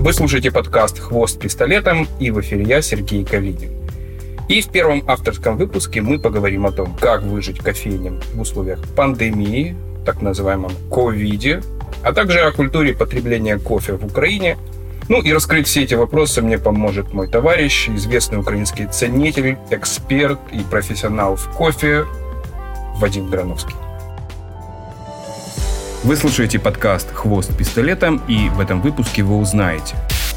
Вы слушаете подкаст «Хвост пистолетом» и в эфире я, Сергей Калинин. И в первом авторском выпуске мы поговорим о том, как выжить кофейням в условиях пандемии, так называемом ковиде, а также о культуре потребления кофе в Украине. Ну и раскрыть все эти вопросы мне поможет мой товарищ, известный украинский ценитель, эксперт и профессионал в кофе Вадим Грановский. Вы слушаете подкаст «Хвост пистолетом» и в этом выпуске вы узнаете,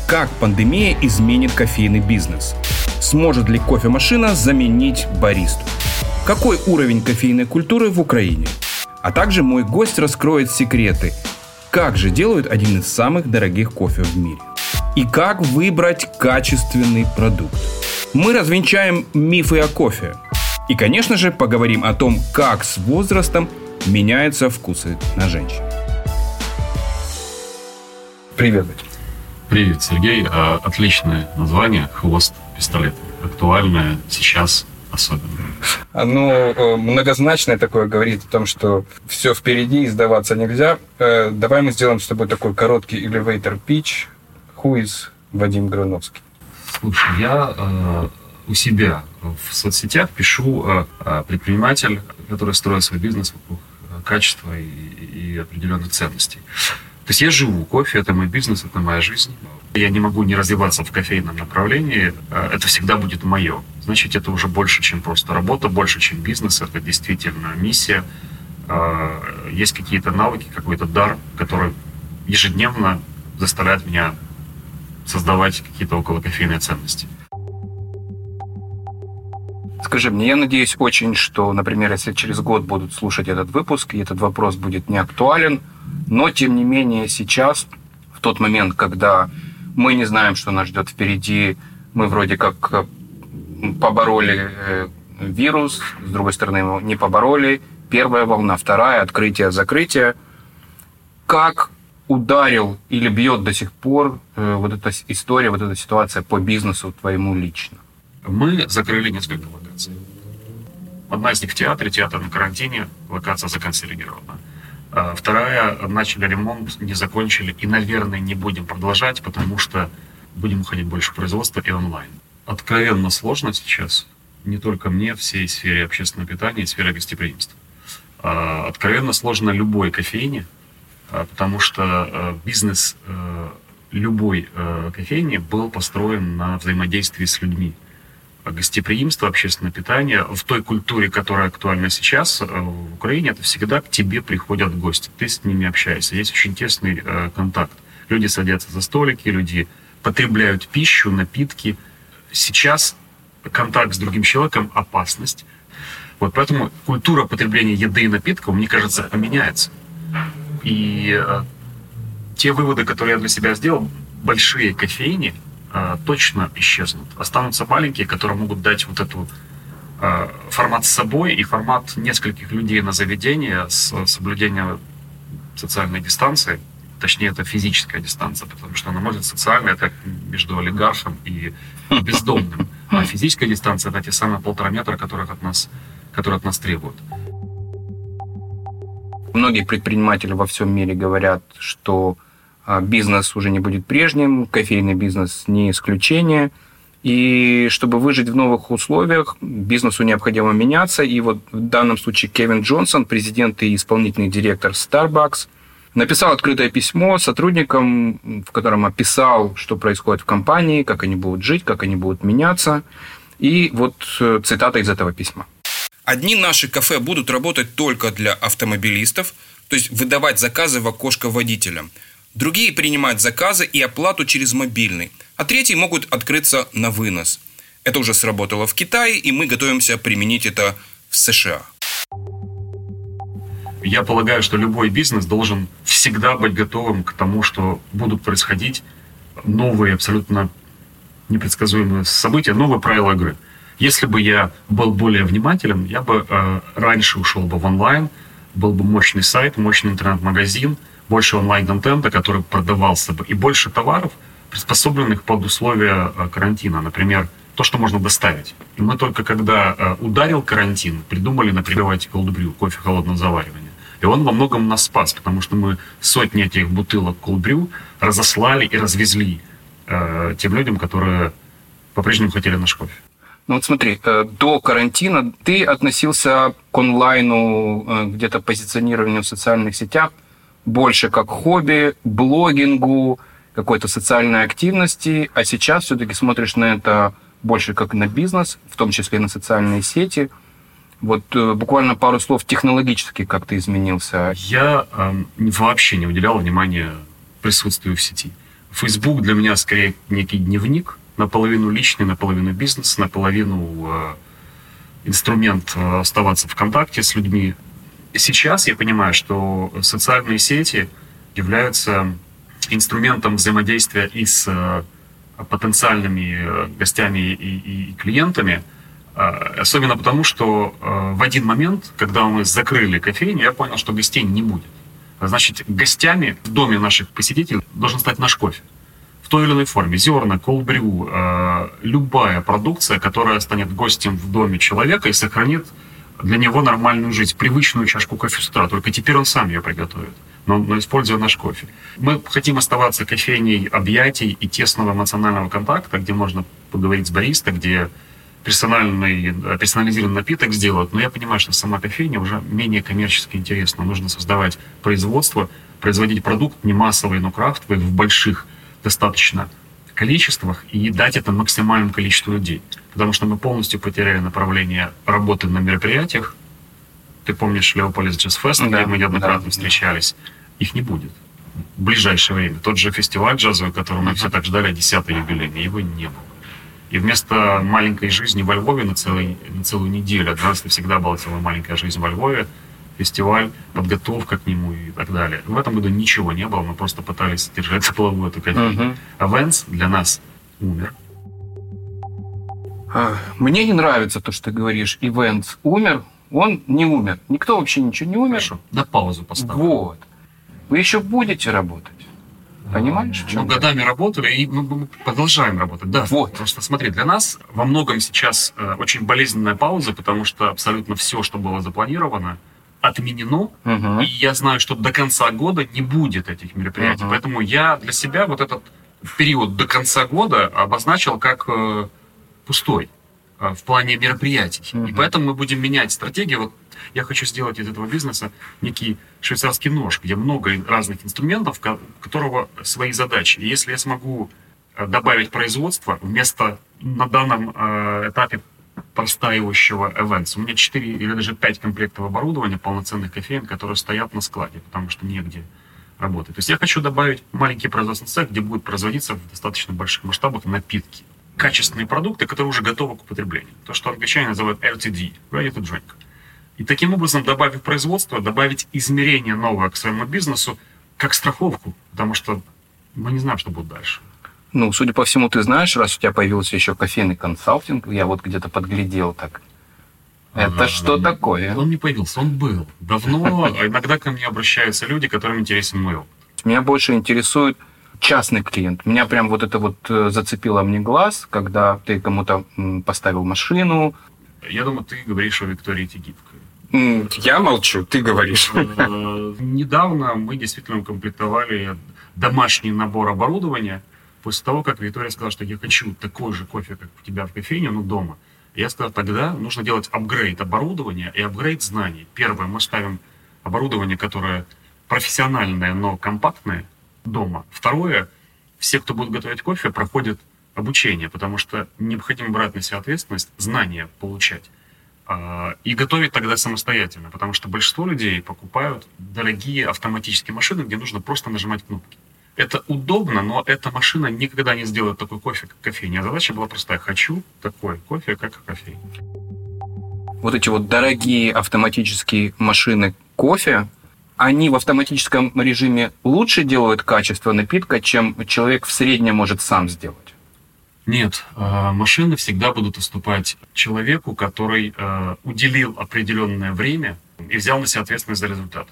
как пандемия изменит кофейный бизнес. Сможет ли кофемашина заменить баристу? Какой уровень кофейной культуры в Украине? А также мой гость раскроет секреты, как же делают один из самых дорогих кофе в мире. И как выбрать качественный продукт. Мы развенчаем мифы о кофе. И, конечно же, поговорим о том, как с возрастом – меняются вкусы на женщин. Привет. Привет, Сергей. А, отличное название «Хвост пистолета». Актуальное сейчас особенно. Оно э, многозначное такое говорит о том, что все впереди и сдаваться нельзя. Э, давай мы сделаем с тобой такой короткий elevator pitch. Who is Вадим Грановский? Слушай, я э, у себя в соцсетях пишу э, предприниматель, который строит свой бизнес вокруг качества и, и определенных ценностей. То есть я живу кофе, это мой бизнес, это моя жизнь. Я не могу не развиваться в кофейном направлении, а это всегда будет мое. Значит, это уже больше, чем просто работа, больше, чем бизнес, это действительно миссия. А, есть какие-то навыки, какой-то дар, который ежедневно заставляет меня создавать какие-то около кофейные ценности. Скажи мне, я надеюсь очень, что, например, если через год будут слушать этот выпуск, и этот вопрос будет не актуален, но, тем не менее, сейчас, в тот момент, когда мы не знаем, что нас ждет впереди, мы вроде как э, побороли э, вирус, с другой стороны, его не побороли, первая волна, вторая, открытие, закрытие. Как ударил или бьет до сих пор э, вот эта история, вот эта ситуация по бизнесу твоему лично? Мы закрыли несколько локаций. Одна из них в театре, театр на карантине, локация законсервирована. А вторая, начали ремонт, не закончили и, наверное, не будем продолжать, потому что будем уходить больше в производство и онлайн. Откровенно сложно сейчас, не только мне, всей сфере общественного питания и сфере гостеприимства. А, откровенно сложно любой кофейне, а, потому что бизнес любой кофейни был построен на взаимодействии с людьми гостеприимство, общественное питание в той культуре, которая актуальна сейчас э, в Украине, это всегда к тебе приходят гости, ты с ними общаешься, есть очень тесный э, контакт. Люди садятся за столики, люди потребляют пищу, напитки. Сейчас контакт с другим человеком – опасность. Вот поэтому культура потребления еды и напитков, мне кажется, поменяется. И э, те выводы, которые я для себя сделал, большие кофейни – точно исчезнут. Останутся маленькие, которые могут дать вот эту э, формат с собой и формат нескольких людей на заведение с соблюдением социальной дистанции. Точнее, это физическая дистанция, потому что она может социальная, как между олигархом и бездомным. А физическая дистанция это те самые полтора метра, которых от нас, которые от нас требуют. Многие предприниматели во всем мире говорят, что а, бизнес уже не будет прежним, кофейный бизнес не исключение. И чтобы выжить в новых условиях, бизнесу необходимо меняться. И вот в данном случае Кевин Джонсон, президент и исполнительный директор Starbucks, написал открытое письмо сотрудникам, в котором описал, что происходит в компании, как они будут жить, как они будут меняться. И вот э, цитата из этого письма. Одни наши кафе будут работать только для автомобилистов, то есть выдавать заказы в окошко водителям – Другие принимают заказы и оплату через мобильный, а третьи могут открыться на вынос. Это уже сработало в Китае, и мы готовимся применить это в США. Я полагаю, что любой бизнес должен всегда быть готовым к тому, что будут происходить новые, абсолютно непредсказуемые события, новые правила игры. Если бы я был более внимателен, я бы э, раньше ушел бы в онлайн, был бы мощный сайт, мощный интернет-магазин – больше онлайн-контента, который продавался бы, и больше товаров, приспособленных под условия э, карантина. Например, то, что можно доставить. И мы только когда э, ударил карантин, придумали, например, brew, кофе холодного заваривания. И он во многом нас спас, потому что мы сотни этих бутылок brew разослали и развезли э, тем людям, которые по-прежнему хотели наш кофе. Ну вот смотри, э, до карантина ты относился к онлайну, где-то позиционированию в социальных сетях больше как хобби, блогингу, какой-то социальной активности, а сейчас все-таки смотришь на это больше как на бизнес, в том числе на социальные сети. Вот э, буквально пару слов технологически как ты изменился. Я э, вообще не уделял внимания присутствию в сети. Facebook для меня скорее некий дневник, наполовину личный, наполовину бизнес, наполовину э, инструмент э, оставаться в контакте с людьми. Сейчас я понимаю, что социальные сети являются инструментом взаимодействия и с э, потенциальными э, гостями и, и клиентами, э, особенно потому, что в один момент, когда мы закрыли кофейню, я понял, что гостей не будет. Значит, гостями в доме наших посетителей должен стать наш кофе. В той или иной форме. Зерна, колбрю, любая продукция, которая станет гостем в доме человека и сохранит для него нормальную жизнь, привычную чашку кофе с утра. Только теперь он сам ее приготовит но, но используя наш кофе. Мы хотим оставаться кофейней объятий и тесного эмоционального контакта, где можно поговорить с бариста, где персональный, персонализированный напиток сделают, но я понимаю, что сама кофейня уже менее коммерчески интересна. Нужно создавать производство, производить продукт не массовый, но крафтовый в больших достаточно количествах и дать это максимальному количеству людей. Потому что мы полностью потеряли направление работы на мероприятиях, ты помнишь Леополис Джаз Фест, да, где мы неоднократно да, встречались? Их не будет в ближайшее время. Тот же фестиваль джазовый, который мы все так ждали, 10-й юбилейный, его не было. И вместо маленькой жизни во Львове на, целый, на целую неделю, а раз всегда была целая маленькая жизнь во Львове, фестиваль, подготовка к нему и так далее. В этом году ничего не было, мы просто пытались держать за плаву эту кофейню. Uh-huh. А Венс для нас умер. А, мне не нравится то, что ты говоришь, ивент умер, он не умер. Никто вообще ничего не умер. Хорошо, на паузу поставлю. Вот. Вы еще будете работать. Понимаешь? Мы годами работали, и мы продолжаем работать. Да. Вот. Просто смотри, для нас во многом сейчас э, очень болезненная пауза, потому что абсолютно все, что было запланировано, отменено. Угу. И я знаю, что до конца года не будет этих мероприятий. Угу. Поэтому я для себя вот этот период до конца года обозначил как э, пустой. А, в плане мероприятий. Mm-hmm. И поэтому мы будем менять стратегию. Вот я хочу сделать из этого бизнеса некий швейцарский нож, где много разных инструментов, у которого свои задачи. И если я смогу э, добавить производство вместо на данном э, этапе простаивающего events. У меня 4 или даже 5 комплектов оборудования полноценных кофеин, которые стоят на складе, потому что негде работать. То есть я хочу добавить маленький производственный цех, где будет производиться в достаточно больших масштабах напитки качественные продукты, которые уже готовы к употреблению. То, что англичане называют RTD, Ready to Drink. И таким образом, добавив производство, добавить измерение новое к своему бизнесу, как страховку, потому что мы не знаем, что будет дальше. Ну, судя по всему, ты знаешь, раз у тебя появился еще кофейный консалтинг, я вот где-то подглядел так. Это а, что он, такое? Он не появился, он был. Давно, а иногда ко мне обращаются люди, которым интересен мой опыт. Меня больше интересует частный клиент. Меня прям вот это вот э, зацепило мне глаз, когда ты кому-то поставил машину. Я думаю, ты говоришь о Виктории Тегибко. Я молчу, ты говоришь. Э, недавно мы действительно укомплектовали домашний набор оборудования после того, как Виктория сказала, что я хочу такой же кофе, как у тебя в кофейне, но дома. Я сказал, тогда нужно делать апгрейд оборудования и апгрейд знаний. Первое, мы ставим оборудование, которое профессиональное, но компактное, дома. Второе, все, кто будет готовить кофе, проходят обучение, потому что необходимо брать на себя ответственность, знания получать. А, и готовить тогда самостоятельно, потому что большинство людей покупают дорогие автоматические машины, где нужно просто нажимать кнопки. Это удобно, но эта машина никогда не сделает такой кофе, как кофейня. А задача была простая. Хочу такой кофе, как кофейня. Вот эти вот дорогие автоматические машины кофе, они в автоматическом режиме лучше делают качество напитка, чем человек в среднем может сам сделать? Нет, а, машины всегда будут уступать человеку, который а, уделил определенное время и взял на себя ответственность за результат.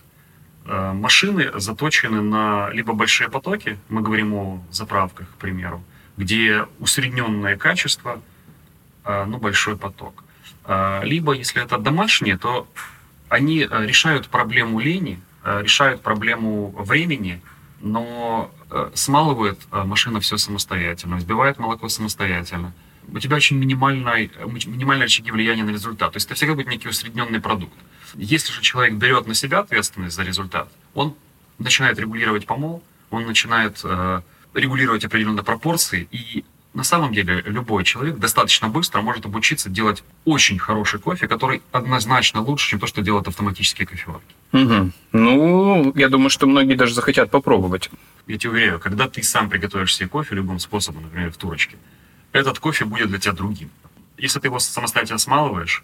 А, машины заточены на либо большие потоки, мы говорим о заправках, к примеру, где усредненное качество, ну, большой поток. Либо, если это домашние, то они решают проблему лени, решают проблему времени, но смалывает машина все самостоятельно, взбивает молоко самостоятельно. У тебя очень минимальное, минимальные рычаги влияния на результат. То есть это всегда будет некий усредненный продукт. Если же человек берет на себя ответственность за результат, он начинает регулировать помол, он начинает э, регулировать определенные пропорции, и на самом деле любой человек достаточно быстро может обучиться делать очень хороший кофе, который однозначно лучше, чем то, что делают автоматические кофеварки. Угу. Ну, я думаю, что многие даже захотят попробовать. Я тебе уверяю, когда ты сам приготовишь себе кофе любым способом, например, в турочке, этот кофе будет для тебя другим. Если ты его самостоятельно смалываешь,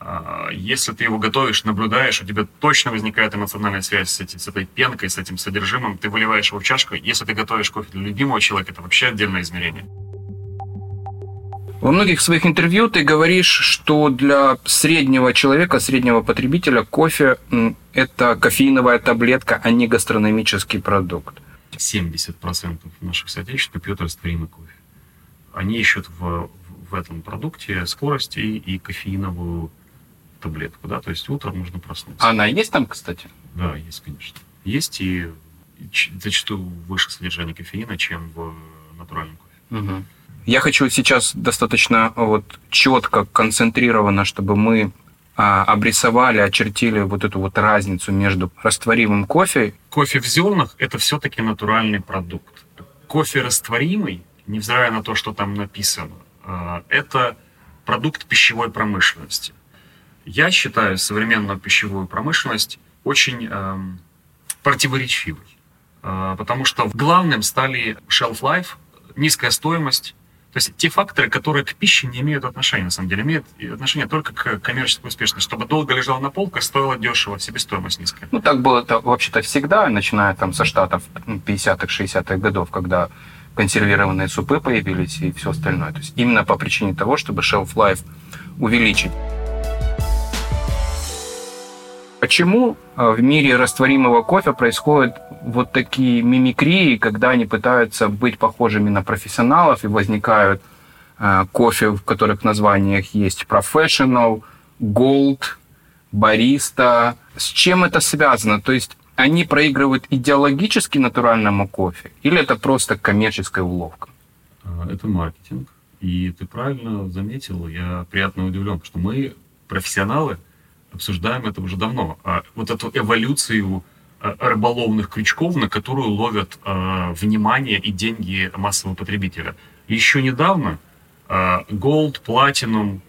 а, если ты его готовишь, наблюдаешь, у тебя точно возникает эмоциональная связь с, эти, с этой пенкой, с этим содержимым, ты выливаешь его в чашку. Если ты готовишь кофе для любимого человека, это вообще отдельное измерение. Во многих своих интервью ты говоришь, что для среднего человека, среднего потребителя кофе – это кофеиновая таблетка, а не гастрономический продукт. 70% наших соотечественников пьют растворимый кофе. Они ищут в, в этом продукте скорость и, и кофеиновую таблетку, да, то есть утром нужно проснуться. Она есть там, кстати? Да, есть, конечно. Есть и зачастую выше содержание кофеина, чем в натуральном кофе. Угу. Я хочу сейчас достаточно вот четко, концентрированно, чтобы мы а, обрисовали, очертили вот эту вот разницу между растворимым кофе. Кофе в зернах – это все-таки натуральный продукт. Кофе растворимый, невзирая на то, что там написано, а, это продукт пищевой промышленности. Я считаю современную пищевую промышленность очень э, противоречивой, э, потому что главным стали shelf life, низкая стоимость, то есть те факторы, которые к пище не имеют отношения, на самом деле, имеют отношение только к коммерческой успешности. Чтобы долго лежал на полках, стоило дешево, себестоимость низкая. Ну, так было это вообще-то всегда, начиная там со штатов 50-х, 60-х годов, когда консервированные супы появились и все остальное. То есть именно по причине того, чтобы shelf life увеличить. Почему э, в мире растворимого кофе происходят вот такие мимикрии, когда они пытаются быть похожими на профессионалов и возникают э, кофе, в которых названиях есть professional, gold, бариста. С чем это связано? То есть они проигрывают идеологически натуральному кофе или это просто коммерческая уловка? А, это маркетинг. И ты правильно заметил, я приятно удивлен, что мы профессионалы – обсуждаем это уже давно. А вот эту эволюцию а, рыболовных крючков, на которую ловят э, внимание и деньги массового потребителя. Еще недавно Gold, Platinum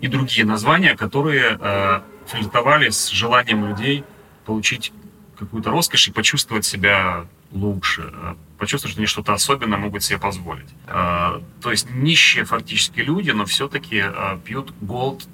и другие названия, которые флиртовали с желанием людей получить какую-то роскошь и почувствовать себя лучше, почувствовать, что они что-то особенное могут себе позволить. То есть нищие фактически люди, но все-таки пьют Gold,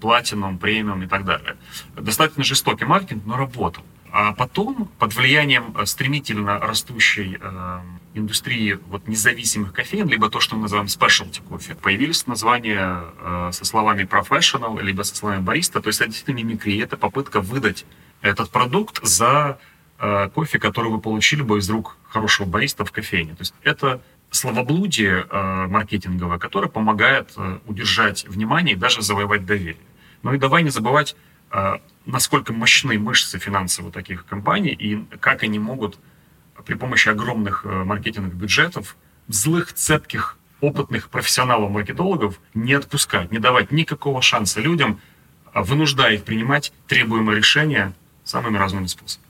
платином, премиум и так далее. Достаточно жестокий маркетинг, но работал. А потом, под влиянием э, стремительно растущей э, индустрии вот, независимых кофеин, либо то, что мы называем specialty кофе, появились названия э, со словами professional, либо со словами бариста. То есть это действительно мимикрия, это попытка выдать этот продукт за э, кофе, который вы получили бы из рук хорошего бариста в кофейне. То есть это словоблудие э, маркетинговое, которое помогает э, удержать внимание и даже завоевать доверие. Ну и давай не забывать, э, насколько мощны мышцы финансовых таких компаний и как они могут при помощи огромных э, маркетинговых бюджетов злых, цепких, опытных профессионалов-маркетологов не отпускать, не давать никакого шанса людям, а вынуждая их принимать требуемые решения самыми разными способами.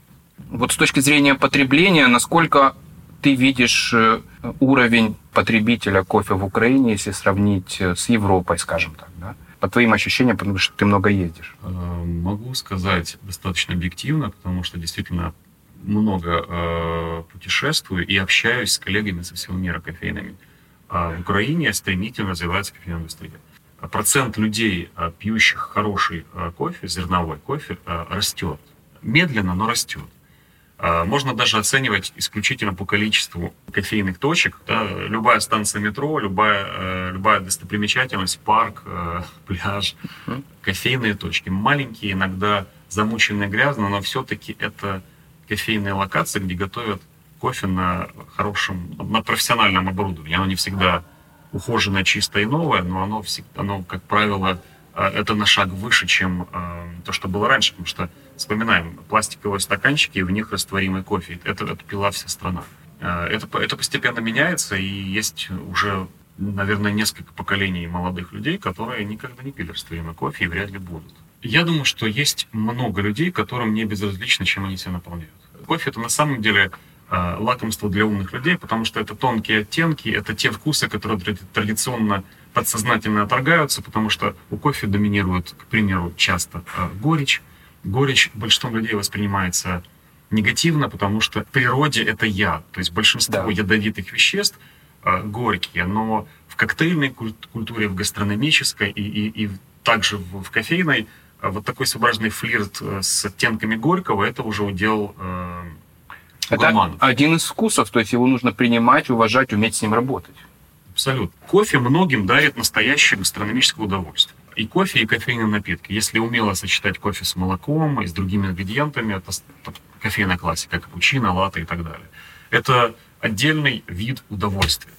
Вот с точки зрения потребления, насколько ты видишь э, уровень потребителя кофе в Украине, если сравнить с Европой, скажем так, да? По твоим ощущениям, потому что ты много ездишь? Э, могу сказать достаточно объективно, потому что действительно много э, путешествую и общаюсь с коллегами со всего мира кофейными. А в Украине стремительно развивается кофейная индустрия. Процент людей, э, пьющих хороший э, кофе, зерновой кофе, э, растет. Медленно, но растет. А, можно даже оценивать исключительно по количеству кофейных точек. Да, любая станция метро, любая, э, любая достопримечательность, парк, э, пляж, кофейные точки. Маленькие, иногда замученные грязно, но все-таки это кофейные локации, где готовят кофе на хорошем, на профессиональном оборудовании. Оно не всегда ухоженное, чистое и новое, но оно, всегда, оно как правило, это на шаг выше, чем то, что было раньше, потому что Вспоминаем, пластиковые стаканчики, в них растворимый кофе. Это, это пила вся страна. Э, это, это постепенно меняется, и есть уже, наверное, несколько поколений молодых людей, которые никогда не пили растворимый кофе и вряд ли будут. Я думаю, что есть много людей, которым не безразлично, чем они себя наполняют. Кофе это на самом деле э, лакомство для умных людей, потому что это тонкие оттенки, это те вкусы, которые традиционно подсознательно отторгаются, потому что у кофе доминирует, к примеру, часто э, горечь. Горечь большинством людей воспринимается негативно, потому что в природе это яд. То есть большинство да. ядовитых веществ э, горькие, но в коктейльной культуре, в гастрономической и, и, и также в, в кофейной э, вот такой своеобразный флирт с оттенками горького, это уже удел э, Это один из вкусов, то есть его нужно принимать, уважать, уметь с ним работать. Абсолютно. Кофе многим дарит настоящее гастрономическое удовольствие. И кофе, и кофейные напитки. Если умело сочетать кофе с молоком и с другими ингредиентами, это кофейная классика, капучино, латте и так далее. Это отдельный вид удовольствия.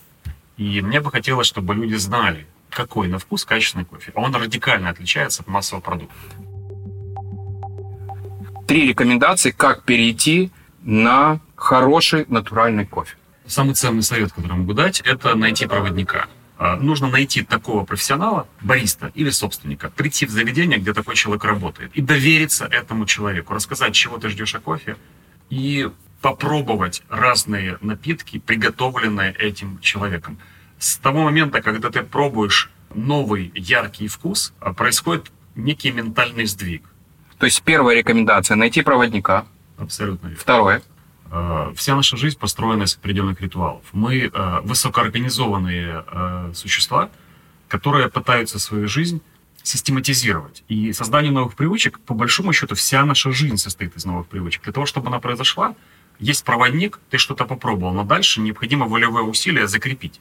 И мне бы хотелось, чтобы люди знали, какой на вкус качественный кофе. Он радикально отличается от массового продукта. Три рекомендации, как перейти на хороший натуральный кофе. Самый ценный совет, который могу дать, это найти проводника. А, нужно найти такого профессионала, бариста или собственника, прийти в заведение, где такой человек работает, и довериться этому человеку, рассказать, чего ты ждешь о кофе, и попробовать разные напитки, приготовленные этим человеком. С того момента, когда ты пробуешь новый яркий вкус, а, происходит некий ментальный сдвиг. То есть первая рекомендация – найти проводника. Абсолютно верно. Второе – вся наша жизнь построена из определенных ритуалов. Мы э, высокоорганизованные э, существа, которые пытаются свою жизнь систематизировать. И создание новых привычек, по большому счету, вся наша жизнь состоит из новых привычек. Для того, чтобы она произошла, есть проводник, ты что-то попробовал, но дальше необходимо волевое усилие закрепить.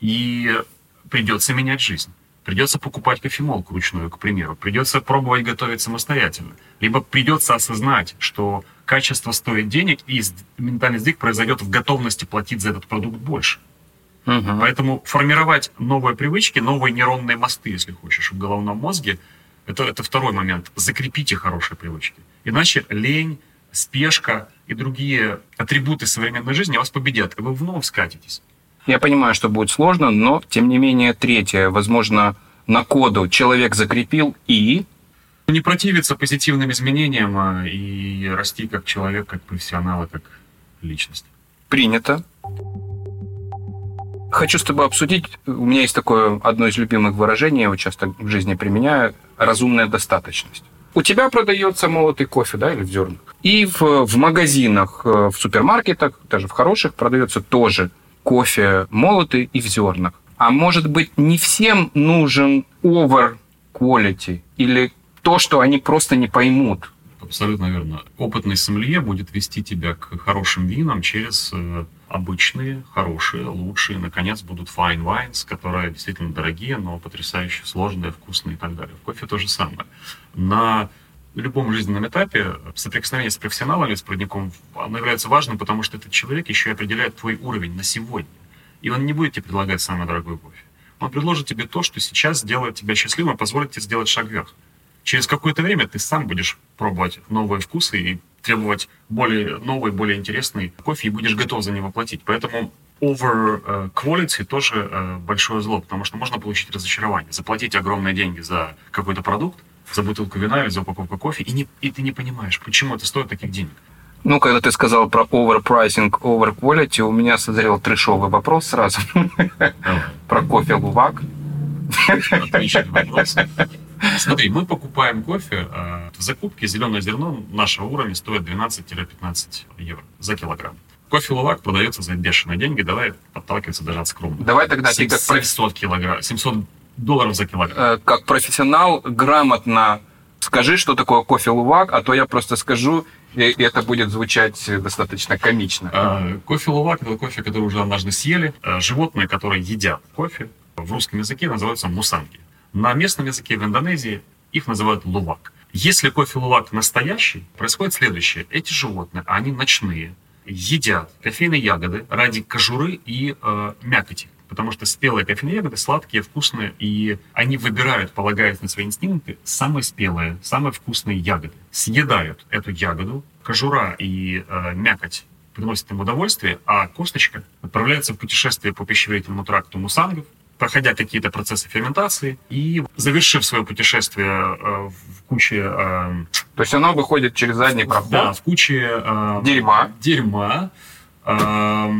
И придется менять жизнь. Придется покупать кофемолку ручную, к примеру. Придется пробовать готовить самостоятельно. Либо придется осознать, что качество стоит денег, и ментальный сдвиг произойдет в готовности платить за этот продукт больше. Угу. Поэтому формировать новые привычки, новые нейронные мосты, если хочешь, в головном мозге, это, это второй момент. Закрепите хорошие привычки. Иначе лень, спешка и другие атрибуты современной жизни вас победят, и вы вновь скатитесь. Я понимаю, что будет сложно, но, тем не менее, третье, возможно, на коду человек закрепил и не противиться позитивным изменениям а, и расти как человек, как профессионал и как личность. Принято. Хочу с тобой обсудить, у меня есть такое одно из любимых выражений, я его часто в жизни применяю, разумная достаточность. У тебя продается молотый кофе, да, или в зернах. И в, в магазинах, э, в супермаркетах, даже в хороших, продается тоже кофе молотый и в зернах. А может быть, не всем нужен over quality или то, что они просто не поймут. Абсолютно верно. Опытный сомелье будет вести тебя к хорошим винам через э, обычные, хорошие, лучшие. Наконец будут fine wines, которые действительно дорогие, но потрясающе сложные, вкусные и так далее. В кофе то же самое. На любом жизненном этапе соприкосновение с профессионалами, с проводником, оно является важным, потому что этот человек еще и определяет твой уровень на сегодня. И он не будет тебе предлагать самый дорогой кофе. Он предложит тебе то, что сейчас сделает тебя счастливым, позволит тебе сделать шаг вверх через какое-то время ты сам будешь пробовать новые вкусы и требовать более новый, более интересный кофе и будешь готов за него платить. Поэтому over э, quality тоже э, большое зло, потому что можно получить разочарование, заплатить огромные деньги за какой-то продукт, за бутылку вина или за упаковку кофе, и, не, и ты не понимаешь, почему это стоит таких денег. Ну, когда ты сказал про overpricing, overquality, у меня созрел трешовый вопрос сразу. Про кофе Лувак. Отличный вопрос. Смотри, мы покупаем кофе. Э, в закупке зеленое зерно нашего уровня стоит 12-15 евро за килограмм. Кофе Лувак продается за бешеные деньги. Давай подталкиваться даже от скромного. Давай тогда 700, ты как 700 килограмм, 700 долларов за килограмм. Э, как профессионал грамотно скажи, что такое кофе Лувак, а то я просто скажу, и это будет звучать достаточно комично. Э, кофе Лувак – это кофе, который уже однажды съели. Животные, которые едят кофе, в русском языке называются мусанги. На местном языке в Индонезии их называют лувак. Если кофе лувак настоящий, происходит следующее. Эти животные, они ночные, едят кофейные ягоды ради кожуры и э, мякоти. Потому что спелые кофейные ягоды сладкие, вкусные, и они выбирают, полагаясь на свои инстинкты, самые спелые, самые вкусные ягоды. Съедают эту ягоду, кожура и э, мякоть приносит им удовольствие, а косточка отправляется в путешествие по пищеварительному тракту мусангов, проходя какие-то процессы ферментации и завершив свое путешествие э, в куче... Э, То есть оно выходит через задний проход? Да, в куче... Э, дерьма. Дерьма. Э,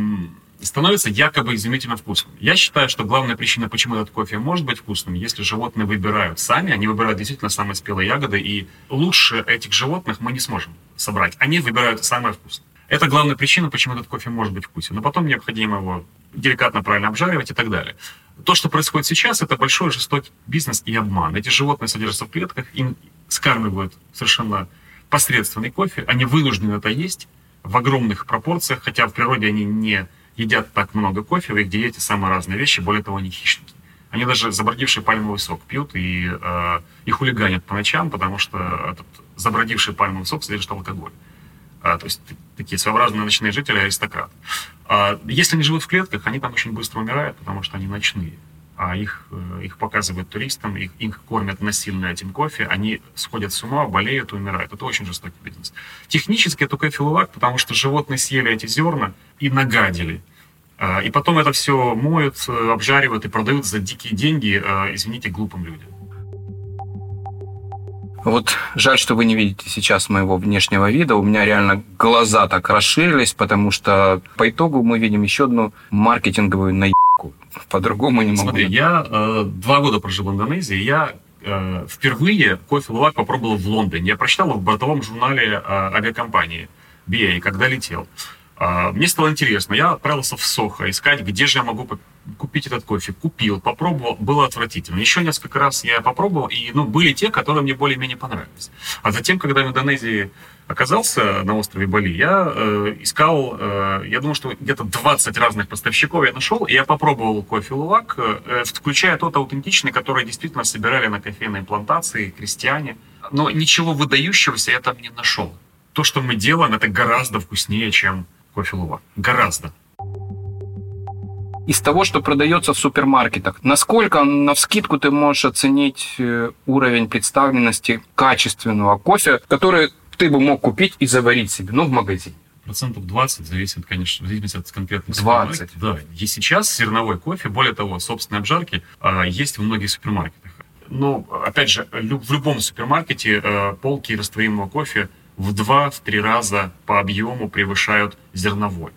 становится якобы изумительно вкусным. Я считаю, что главная причина, почему этот кофе может быть вкусным, если животные выбирают сами, они выбирают действительно самые спелые ягоды, и лучше этих животных мы не сможем собрать. Они выбирают самое вкусное. Это главная причина, почему этот кофе может быть вкусен. Но потом необходимо его деликатно правильно обжаривать и так далее. То, что происходит сейчас, это большой жестокий бизнес и обман. Эти животные содержатся в клетках, им скармливают совершенно посредственный кофе, они вынуждены это есть в огромных пропорциях, хотя в природе они не едят так много кофе, в их диете самые разные вещи, более того, они хищники. Они даже забродивший пальмовый сок пьют и, э, и хулиганят по ночам, потому что этот забродивший пальмовый сок содержит алкоголь. А, то есть такие своеобразные ночные жители, аристократы. А, если они живут в клетках, они там очень быстро умирают, потому что они ночные. А их, э, их показывают туристам, их, их кормят насильно этим кофе, они сходят с ума, болеют и умирают. Это очень жестокий бизнес. Технически это кофе лувак, потому что животные съели эти зерна и нагадили. А, и потом это все моют, э, обжаривают и продают за дикие деньги, э, извините, глупым людям. Вот жаль, что вы не видите сейчас моего внешнего вида. У меня реально глаза так расширились, потому что по итогу мы видим еще одну маркетинговую наебку. По-другому не могу. Смотри, я э, два года прожил в Индонезии, я э, впервые кофе лувак попробовал в Лондоне. Я прочитал в бортовом журнале э, авиакомпании BA, когда летел. Э, мне стало интересно. Я отправился в Сохо искать, где же я могу купить этот кофе. Купил, попробовал, было отвратительно. Еще несколько раз я попробовал, и ну, были те, которые мне более-менее понравились. А затем, когда в Индонезии оказался на острове Бали, я э, искал, э, я думаю, что где-то 20 разных поставщиков я нашел, и я попробовал кофе Лувак, э, включая тот аутентичный, который действительно собирали на кофейной плантации крестьяне. Но ничего выдающегося я там не нашел. То, что мы делаем, это гораздо вкуснее, чем кофе Лувак. Гораздо из того, что продается в супермаркетах, насколько на вскидку ты можешь оценить э, уровень представленности качественного кофе, который ты бы мог купить и заварить себе, ну, в магазине? Процентов 20 зависит, конечно, в зависимости от конкретных 20? Да. И сейчас зерновой кофе, более того, собственной обжарки, а, есть в многих супермаркетах. Но, опять же, в любом супермаркете э, полки растворимого кофе в 2-3 раза по объему превышают зерновой.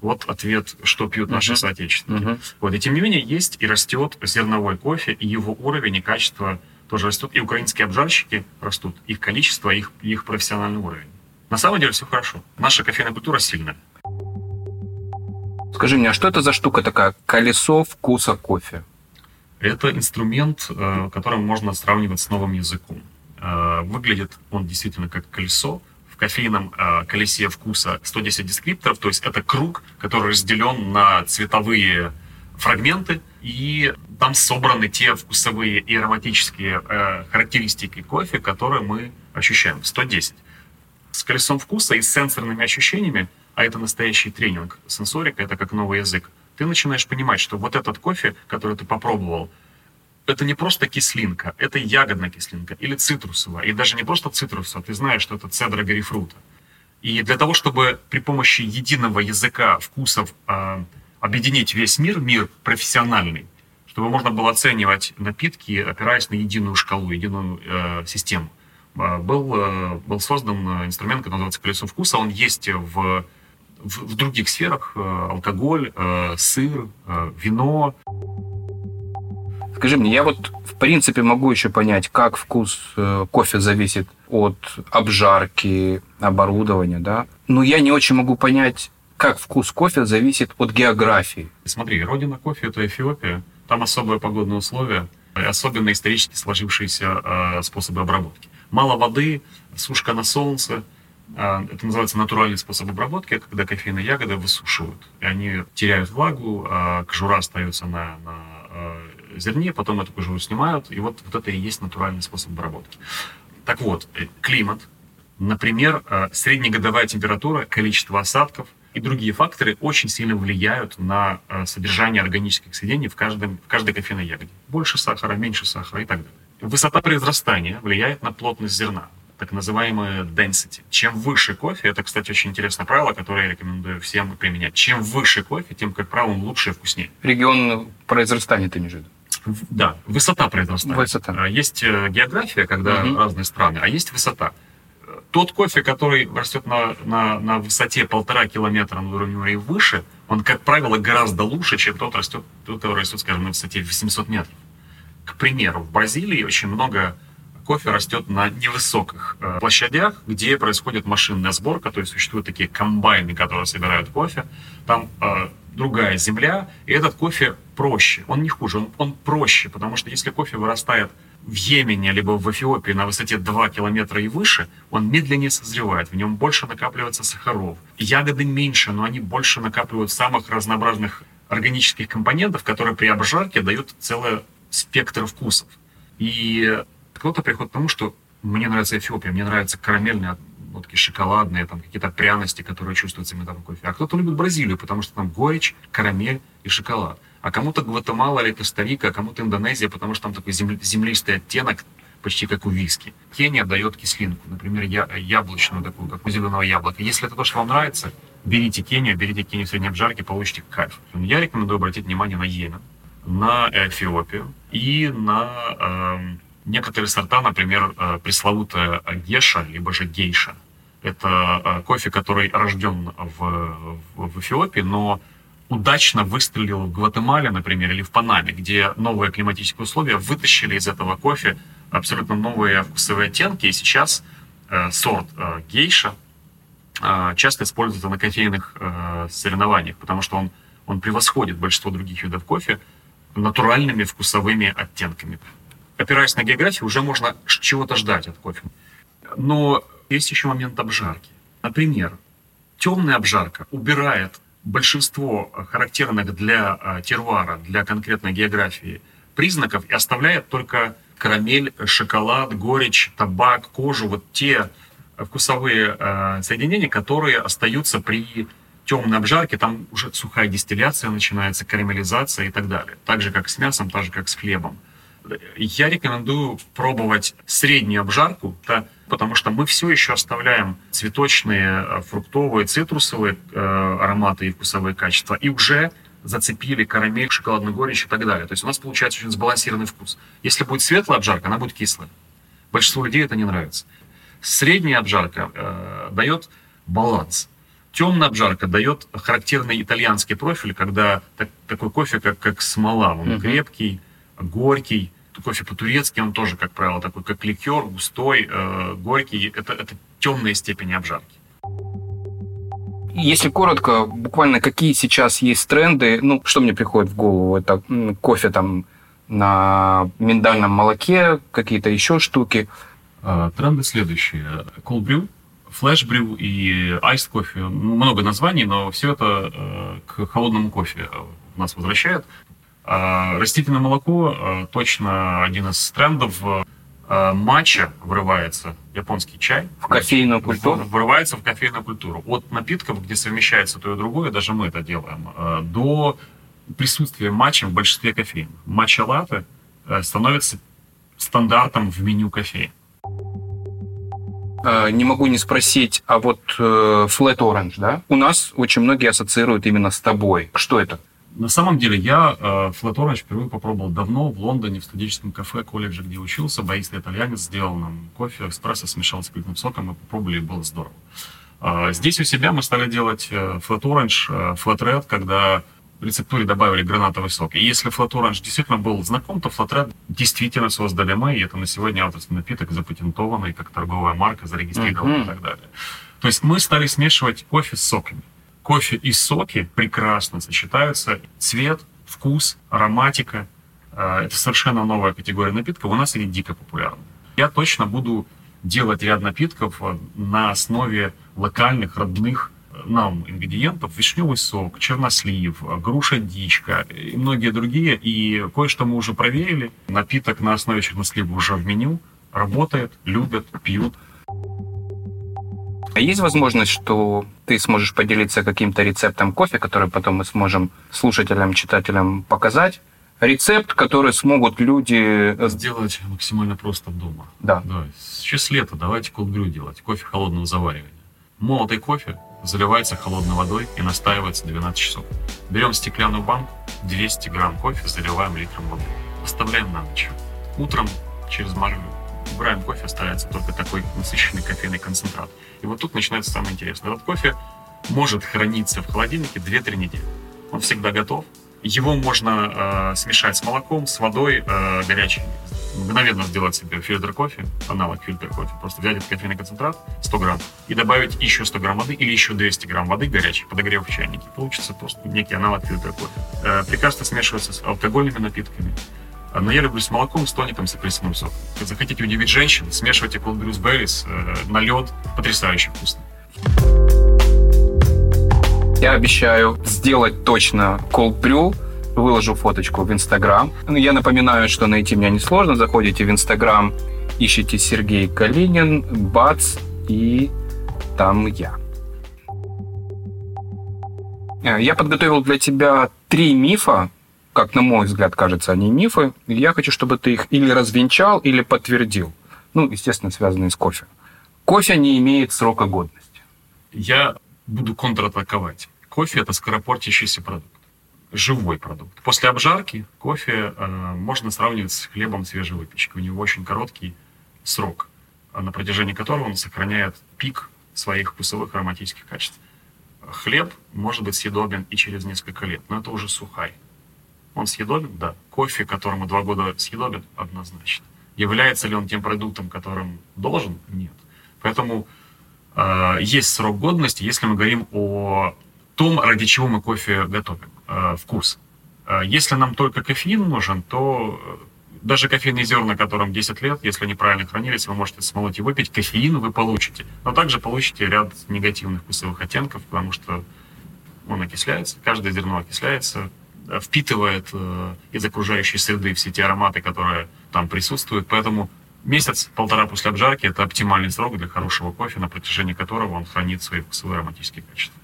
Вот ответ, что пьют наши uh-huh. соотечественники. Uh-huh. Вот, и тем не менее есть и растет зерновой кофе, и его уровень и качество тоже растет. И украинские обжарщики растут, их количество, их, их профессиональный уровень. На самом деле все хорошо. Наша кофейная культура сильная. Скажи мне, а что это за штука такая? Колесо вкуса кофе. Это инструмент, э, которым можно сравнивать с новым языком. Э, выглядит он действительно как колесо, кофейном э, колесе вкуса 110 дескрипторов, то есть это круг, который разделен на цветовые фрагменты, и там собраны те вкусовые и ароматические э, характеристики кофе, которые мы ощущаем. 110. С колесом вкуса и с сенсорными ощущениями, а это настоящий тренинг сенсорика, это как новый язык, ты начинаешь понимать, что вот этот кофе, который ты попробовал, это не просто кислинка, это ягодная кислинка или цитрусовая. И даже не просто цитрусовая, ты знаешь, что это цедра грейпфрута. И для того, чтобы при помощи единого языка вкусов э, объединить весь мир, мир профессиональный, чтобы можно было оценивать напитки, опираясь на единую шкалу, единую э, систему, э, был, э, был создан инструмент, который называется «Колесо вкуса». Он есть в, в, в других сферах. Э, алкоголь, э, сыр, э, вино. Скажи мне, я вот в принципе могу еще понять, как вкус э, кофе зависит от обжарки, оборудования, да, но я не очень могу понять, как вкус кофе зависит от географии. Смотри, родина кофе – это Эфиопия, там особые погодные условия, особенно исторически сложившиеся э, способы обработки. Мало воды, сушка на солнце, э, это называется натуральный способ обработки, когда кофейные ягоды высушивают, и они теряют влагу, а кожура остается на, на э, зерне, потом эту кожуру снимают, и вот, вот это и есть натуральный способ обработки. Так вот, э, климат, например, э, среднегодовая температура, количество осадков и другие факторы очень сильно влияют на э, содержание органических соединений в, каждом, в каждой кофейной ягоде. Больше сахара, меньше сахара и так далее. Высота произрастания влияет на плотность зерна. так называемое density. Чем выше кофе, это, кстати, очень интересное правило, которое я рекомендую всем применять. Чем выше кофе, тем, как правило, он лучше и вкуснее. Регион произрастания ты имеешь в виду? Да, высота произрастания. Высота. А, есть э, география, когда угу. разные страны, а есть высота. Тот кофе, который растет на, на, на высоте полтора километра над уровнем моря и выше, он, как правило, гораздо лучше, чем тот, растет, тот который растет, скажем, на высоте 800 метров. К примеру, в Бразилии очень много кофе растет на невысоких э, площадях, где происходит машинная сборка, то есть существуют такие комбайны, которые собирают кофе. Там э, другая земля, и этот кофе проще. Он не хуже, он, он проще, потому что если кофе вырастает в Йемене либо в Эфиопии на высоте 2 километра и выше, он медленнее созревает, в нем больше накапливается сахаров. Ягоды меньше, но они больше накапливают самых разнообразных органических компонентов, которые при обжарке дают целый спектр вкусов. И кто-то приходит к тому, что мне нравится Эфиопия, мне нравятся карамельные нотки, шоколадные, там какие-то пряности, которые чувствуются именно в кофе. А кто-то любит Бразилию, потому что там горечь, карамель и шоколад. А кому-то Гватемала или Коста-Рика, а кому-то Индонезия, потому что там такой землистый оттенок, почти как у виски. Кения дает кислинку, например, я, яблочную такую, как у зеленого яблока. Если это то, что вам нравится, берите Кению, берите Кению в средней обжарке, получите кайф. Я рекомендую обратить внимание на Йемен, на Эфиопию и на э, некоторые сорта, например, э, пресловутая геша, либо же гейша. Это э, кофе, который рожден в, в Эфиопии, но удачно выстрелил в Гватемале, например, или в Панаме, где новые климатические условия вытащили из этого кофе абсолютно новые вкусовые оттенки. И сейчас э, сорт гейша часто используется на кофейных э, соревнованиях, потому что он, он превосходит большинство других видов кофе натуральными вкусовыми оттенками опираясь на географию, уже можно чего-то ждать от кофе. Но есть еще момент обжарки. Например, темная обжарка убирает большинство характерных для а, тервара, для конкретной географии признаков и оставляет только карамель, шоколад, горечь, табак, кожу, вот те вкусовые э, соединения, которые остаются при темной обжарке, там уже сухая дистилляция начинается, карамелизация и так далее. Так же, как с мясом, так же, как с хлебом я рекомендую пробовать среднюю обжарку, да, потому что мы все еще оставляем цветочные, э, фруктовые, цитрусовые э, ароматы и вкусовые качества, и уже зацепили карамель, шоколадную горечь и так далее. То есть у нас получается очень сбалансированный вкус. Если будет светлая обжарка, она будет кислая. Большинству людей это не нравится. Средняя обжарка э, дает баланс. Темная обжарка дает характерный итальянский профиль, когда так, такой кофе, как, как смола, он uh-huh. крепкий, горький, кофе по-турецки, он тоже, как правило, такой, как ликер, густой, э, горький. Это, это темные степени обжарки. Если коротко, буквально какие сейчас есть тренды, ну, что мне приходит в голову, это кофе там на миндальном молоке, какие-то еще штуки. А, тренды следующие. Cold brew, flash brew и iced кофе. Много названий, но все это э, к холодному кофе нас возвращает. А, растительное молоко а, точно один из трендов. А, матча врывается, японский чай. В кофейную культуру? Врывается в кофейную культуру. От напитков, где совмещается то и другое, даже мы это делаем, до присутствия матча в большинстве кофеин. Матча латте становится стандартом в меню кофеин. Не могу не спросить, а вот э, Flat Orange, да? У нас очень многие ассоциируют именно с тобой. Что это? На самом деле, я э, Orange впервые попробовал давно в Лондоне в студенческом кафе колледжа, где учился. Боистый итальянец сделал нам кофе, эспрессо смешал с клюквенным соком, мы попробовали, и было здорово. Э, здесь у себя мы стали делать Flat Red, когда в рецептуре добавили гранатовый сок. И если Orange действительно был знаком, то Red действительно создали мы, и это на сегодня авторский напиток запатентованный, как торговая марка, зарегистрирован mm-hmm. и так далее. То есть мы стали смешивать кофе с соками кофе и соки прекрасно сочетаются. Цвет, вкус, ароматика. Э, это совершенно новая категория напитков. У нас они дико популярны. Я точно буду делать ряд напитков э, на основе локальных, родных э, нам ингредиентов. Вишневый сок, чернослив, груша дичка и многие другие. И кое-что мы уже проверили. Напиток на основе чернослива уже в меню. Работает, любят, пьют. А есть возможность, что ты сможешь поделиться каким-то рецептом кофе, который потом мы сможем слушателям, читателям показать, рецепт, который смогут люди... Э, Сделать максимально просто дома. Да. да. Сейчас лето, давайте колдбрю делать, кофе холодного заваривания. Молотый кофе заливается холодной водой и настаивается 12 часов. Берем стеклянную банку, 200 грамм кофе заливаем литром воды. Оставляем на ночь. Утром через марлю убираем кофе, оставляется только такой насыщенный кофейный концентрат. И вот тут начинается самое интересное. Этот кофе может храниться в холодильнике 2-3 недели. Он всегда готов. Его можно э, смешать с молоком, с водой э, горячей. Мгновенно сделать себе фильтр кофе, аналог фильтр кофе. Просто взять этот кофейный концентрат, 100 грамм, и добавить еще 100 грамм воды или еще 200 грамм воды горячей, подогрев в чайнике. Получится просто некий аналог фильтра кофе. Э, прекрасно смешивается с алкогольными напитками. Э, но я люблю с молоком, с тоником, с апельсиновым соком. Если захотите удивить женщин, смешивайте Brew Berries э, на лед. Потрясающе вкусно. Я обещаю сделать точно brew, выложу фоточку в Инстаграм. Я напоминаю, что найти меня несложно. Заходите в Инстаграм, ищите Сергей Калинин, бац, и там я. Э, я подготовил для тебя три мифа, как на мой взгляд кажется, они мифы. Я хочу, чтобы ты их или развенчал, или подтвердил. Ну, естественно, связанные с кофе. Кофе не имеет срока годности. Я буду контратаковать. Кофе – это скоропортящийся продукт, живой продукт. После обжарки кофе э, можно сравнивать с хлебом свежей выпечки. У него очень короткий срок, на протяжении которого он сохраняет пик своих вкусовых ароматических качеств. Хлеб может быть съедобен и через несколько лет, но это уже сухай. Он съедобен? Да. Кофе, которому два года съедобен? Однозначно. Является ли он тем продуктом, которым должен? Нет. Поэтому Э, есть срок годности, если мы говорим о том, ради чего мы кофе готовим, э, вкус. Э, если нам только кофеин нужен, то даже кофейные зерна, которым 10 лет, если они правильно хранились, вы можете смолоть и выпить, кофеин вы получите. Но также получите ряд негативных вкусовых оттенков, потому что он окисляется, каждое зерно окисляется, впитывает из окружающей среды все те ароматы, которые там присутствуют. Поэтому Месяц-полтора после обжарки – это оптимальный срок для хорошего кофе, на протяжении которого он хранит свои вкусовые ароматические качества.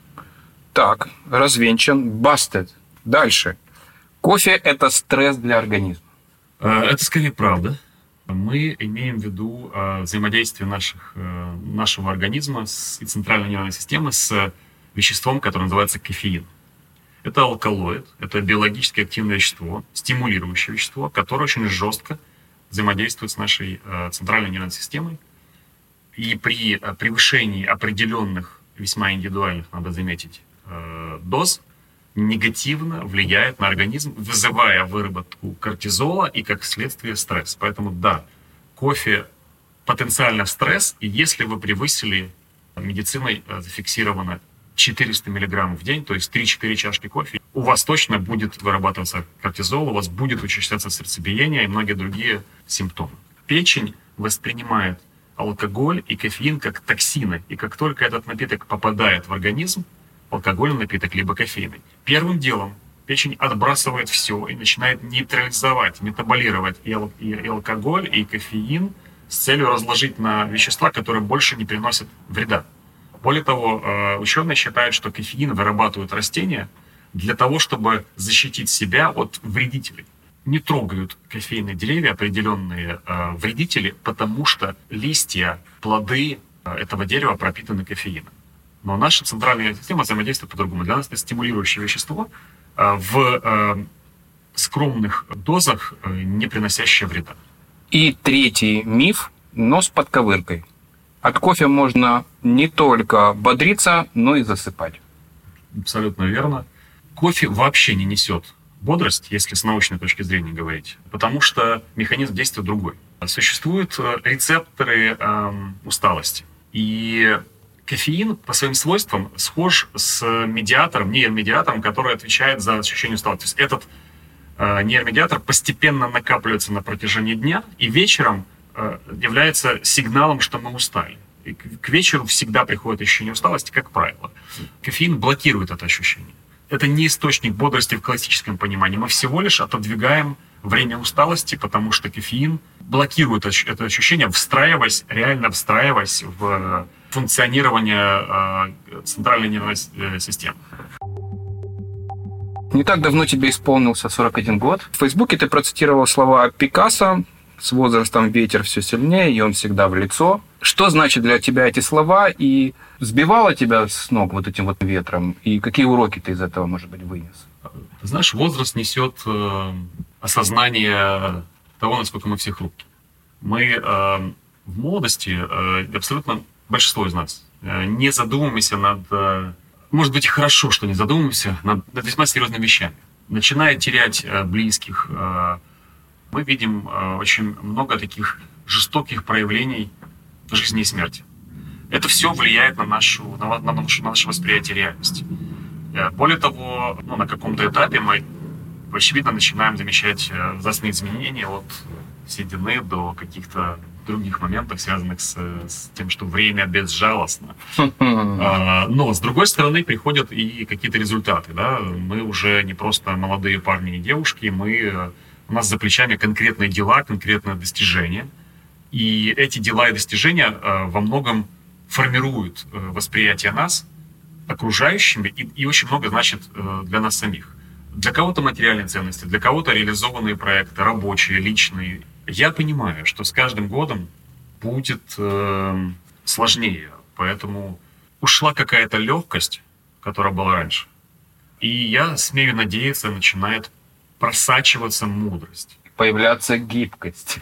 Так, развенчан, бастед. Дальше. Кофе – это стресс для организма. Э, это скорее правда. Мы имеем в виду э, взаимодействие наших, э, нашего организма и центральной нервной системы с веществом, которое называется кофеин. Это алкалоид, это биологически активное вещество, стимулирующее вещество, которое очень жестко взаимодействует с нашей э, центральной нервной системой. И при э, превышении определенных, весьма индивидуальных, надо заметить, э, доз, негативно влияет на организм, вызывая выработку кортизола и, как следствие, стресс. Поэтому, да, кофе потенциально стресс, если вы превысили медициной зафиксировано 400 миллиграммов в день, то есть 3-4 чашки кофе, у вас точно будет вырабатываться кортизол, у вас будет учащаться сердцебиение и многие другие симптомы. Печень воспринимает алкоголь и кофеин как токсины, и как только этот напиток попадает в организм, алкогольный напиток либо кофейный, первым делом печень отбрасывает все и начинает нейтрализовать, метаболировать и, ал- и алкоголь, и кофеин с целью разложить на вещества, которые больше не приносят вреда. Более того, э, ученые считают, что кофеин вырабатывают растения для того, чтобы защитить себя от вредителей. Не трогают кофейные деревья определенные э, вредители, потому что листья, плоды э, этого дерева пропитаны кофеином. Но наша центральная система взаимодействует по-другому. Для нас это стимулирующее вещество в скромных дозах, не приносящее вреда. И третий миф – но с подковыркой. От кофе можно не только бодриться, но и засыпать. Абсолютно верно. Кофе вообще не несет бодрость, если с научной точки зрения говорить, потому что механизм действия другой. Существуют э, рецепторы эм, усталости. И кофеин по своим свойствам схож с медиатором, нейромедиатором, который отвечает за ощущение усталости. То есть этот э, нейромедиатор постепенно накапливается на протяжении дня, и вечером является сигналом, что мы устали. И к вечеру всегда приходит ощущение усталости, как правило. Кофеин блокирует это ощущение. Это не источник бодрости в классическом понимании. Мы всего лишь отодвигаем время усталости, потому что кофеин блокирует это ощущение, встраиваясь, реально встраиваясь в функционирование э, центральной нервной э, системы. Не так давно тебе исполнился 41 год. В Фейсбуке ты процитировал слова Пикассо «С возрастом ветер все сильнее, и он всегда в лицо». Что значит для тебя эти слова, и сбивало тебя с ног вот этим вот ветром, и какие уроки ты из этого, может быть, вынес? знаешь, возраст несет э, осознание того, насколько мы все хрупки. Мы э, в молодости, э, абсолютно большинство из нас, э, не задумываемся над... Э, может быть, и хорошо, что не задумываемся над, над весьма серьезными вещами. Начиная терять э, близких, э, мы видим э, очень много таких жестоких проявлений жизни и смерти. Это все влияет на, нашу, на, на, наше, на наше восприятие реальности. Э, более того, ну, на каком-то этапе мы, очевидно, начинаем замечать э, возрастные изменения от седины до каких-то других моментов, связанных с, с тем, что время безжалостно. А, но, с другой стороны, приходят и какие-то результаты. Да? Мы уже не просто молодые парни и девушки, мы, у нас за плечами конкретные дела, конкретные достижения. И эти дела и достижения э, во многом формируют восприятие нас окружающими и, и очень много значит э, для нас самих. Для кого-то материальные ценности, для кого-то реализованные проекты, рабочие, личные. Я понимаю, что с каждым годом будет э, сложнее, поэтому ушла какая-то легкость, которая была раньше. И я смею надеяться, начинает просачиваться мудрость. Появляться гибкость.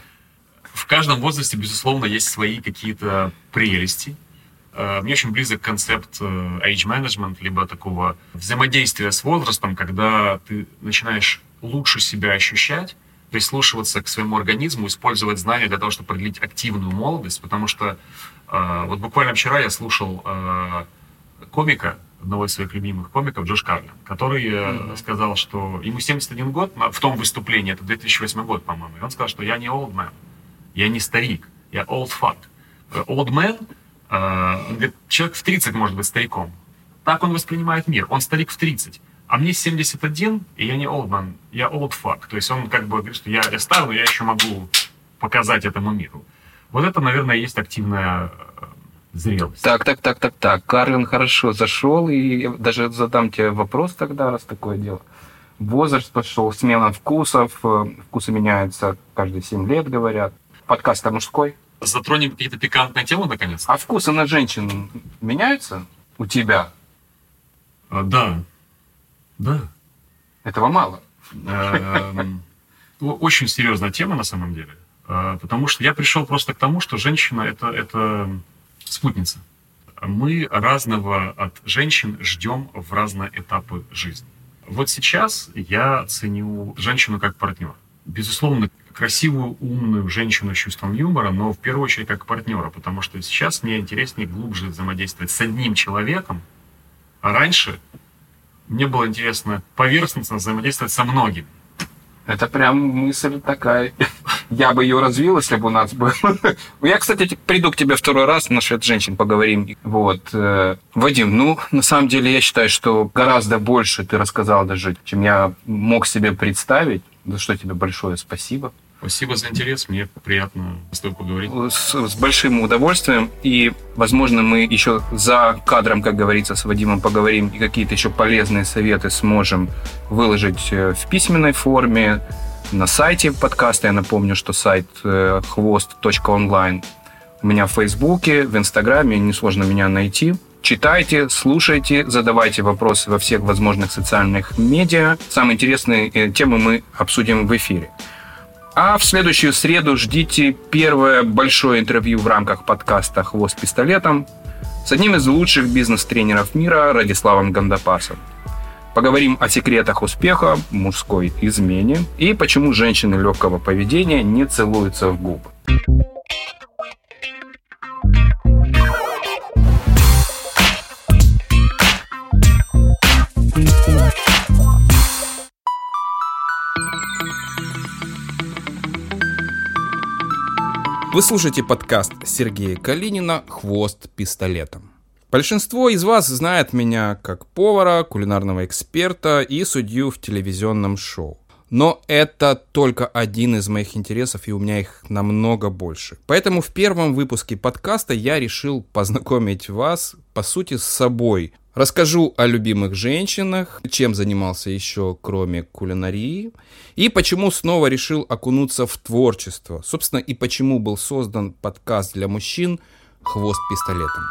В каждом возрасте, безусловно, есть свои какие-то прелести – Э, мне очень близок концепт э, age management, либо такого взаимодействия с возрастом, когда ты начинаешь лучше себя ощущать, прислушиваться к своему организму, использовать знания для того, чтобы продлить активную молодость, потому что э, вот буквально вчера я слушал комика, одного из своих любимых комиков, Джош Карлин, который mm-hmm. сказал, что ему 71 год в том выступлении, это 2008 год, по-моему, и он сказал, что я не old man, я не старик, я old fuck. Old man Э, он говорит, человек в 30 может быть стариком. Так он воспринимает мир. Он старик в 30. А мне 71, и я не old man, я old fuck. То есть он как бы говорит, что я, я стар, но я еще могу показать этому миру. Вот это, наверное, есть активная э, зрелость. Так, так, так, так, так. Карлин хорошо зашел, и даже задам тебе вопрос тогда, раз такое дело. Возраст пошел, смена вкусов, э, вкусы меняются каждые 7 лет, говорят. Подкаст-то мужской? затронем какие-то пикантные темы, наконец. А вкусы на женщин меняются у тебя? А, да. Да. Этого мало. Эм, очень серьезная тема на самом деле. А, потому что я пришел просто к тому, что женщина это, это спутница. Мы разного от женщин ждем в разные этапы жизни. Вот сейчас я ценю женщину как партнер. Безусловно, красивую, умную женщину с чувством юмора, но в первую очередь как партнера, потому что сейчас мне интереснее глубже взаимодействовать с одним человеком, а раньше мне было интересно поверхностно взаимодействовать со многими. Это прям мысль такая. Я бы ее развил, если бы у нас был. Я, кстати, приду к тебе второй раз, насчет женщин поговорим. Вот. Э, Вадим, ну, на самом деле, я считаю, что гораздо больше ты рассказал даже, чем я мог себе представить. За что тебе большое спасибо. Спасибо за интерес, мне приятно с тобой поговорить. С, с большим удовольствием. И, возможно, мы еще за кадром, как говорится, с Вадимом поговорим и какие-то еще полезные советы сможем выложить э, в письменной форме на сайте подкаста. Я напомню, что сайт э, хвост.онлайн у меня в Фейсбуке, в Инстаграме, несложно меня найти. Читайте, слушайте, задавайте вопросы во всех возможных социальных медиа. Самые интересные э, темы мы обсудим в эфире. А в следующую среду ждите первое большое интервью в рамках подкаста «Хвост пистолетом» с одним из лучших бизнес-тренеров мира Радиславом Гандапасом. Поговорим о секретах успеха, мужской измене и почему женщины легкого поведения не целуются в губы. Вы слушаете подкаст Сергея Калинина «Хвост пистолетом». Большинство из вас знает меня как повара, кулинарного эксперта и судью в телевизионном шоу. Но это только один из моих интересов, и у меня их намного больше. Поэтому в первом выпуске подкаста я решил познакомить вас, по сути, с собой. Расскажу о любимых женщинах, чем занимался еще, кроме кулинарии, и почему снова решил окунуться в творчество. Собственно, и почему был создан подкаст для мужчин «Хвост пистолетом».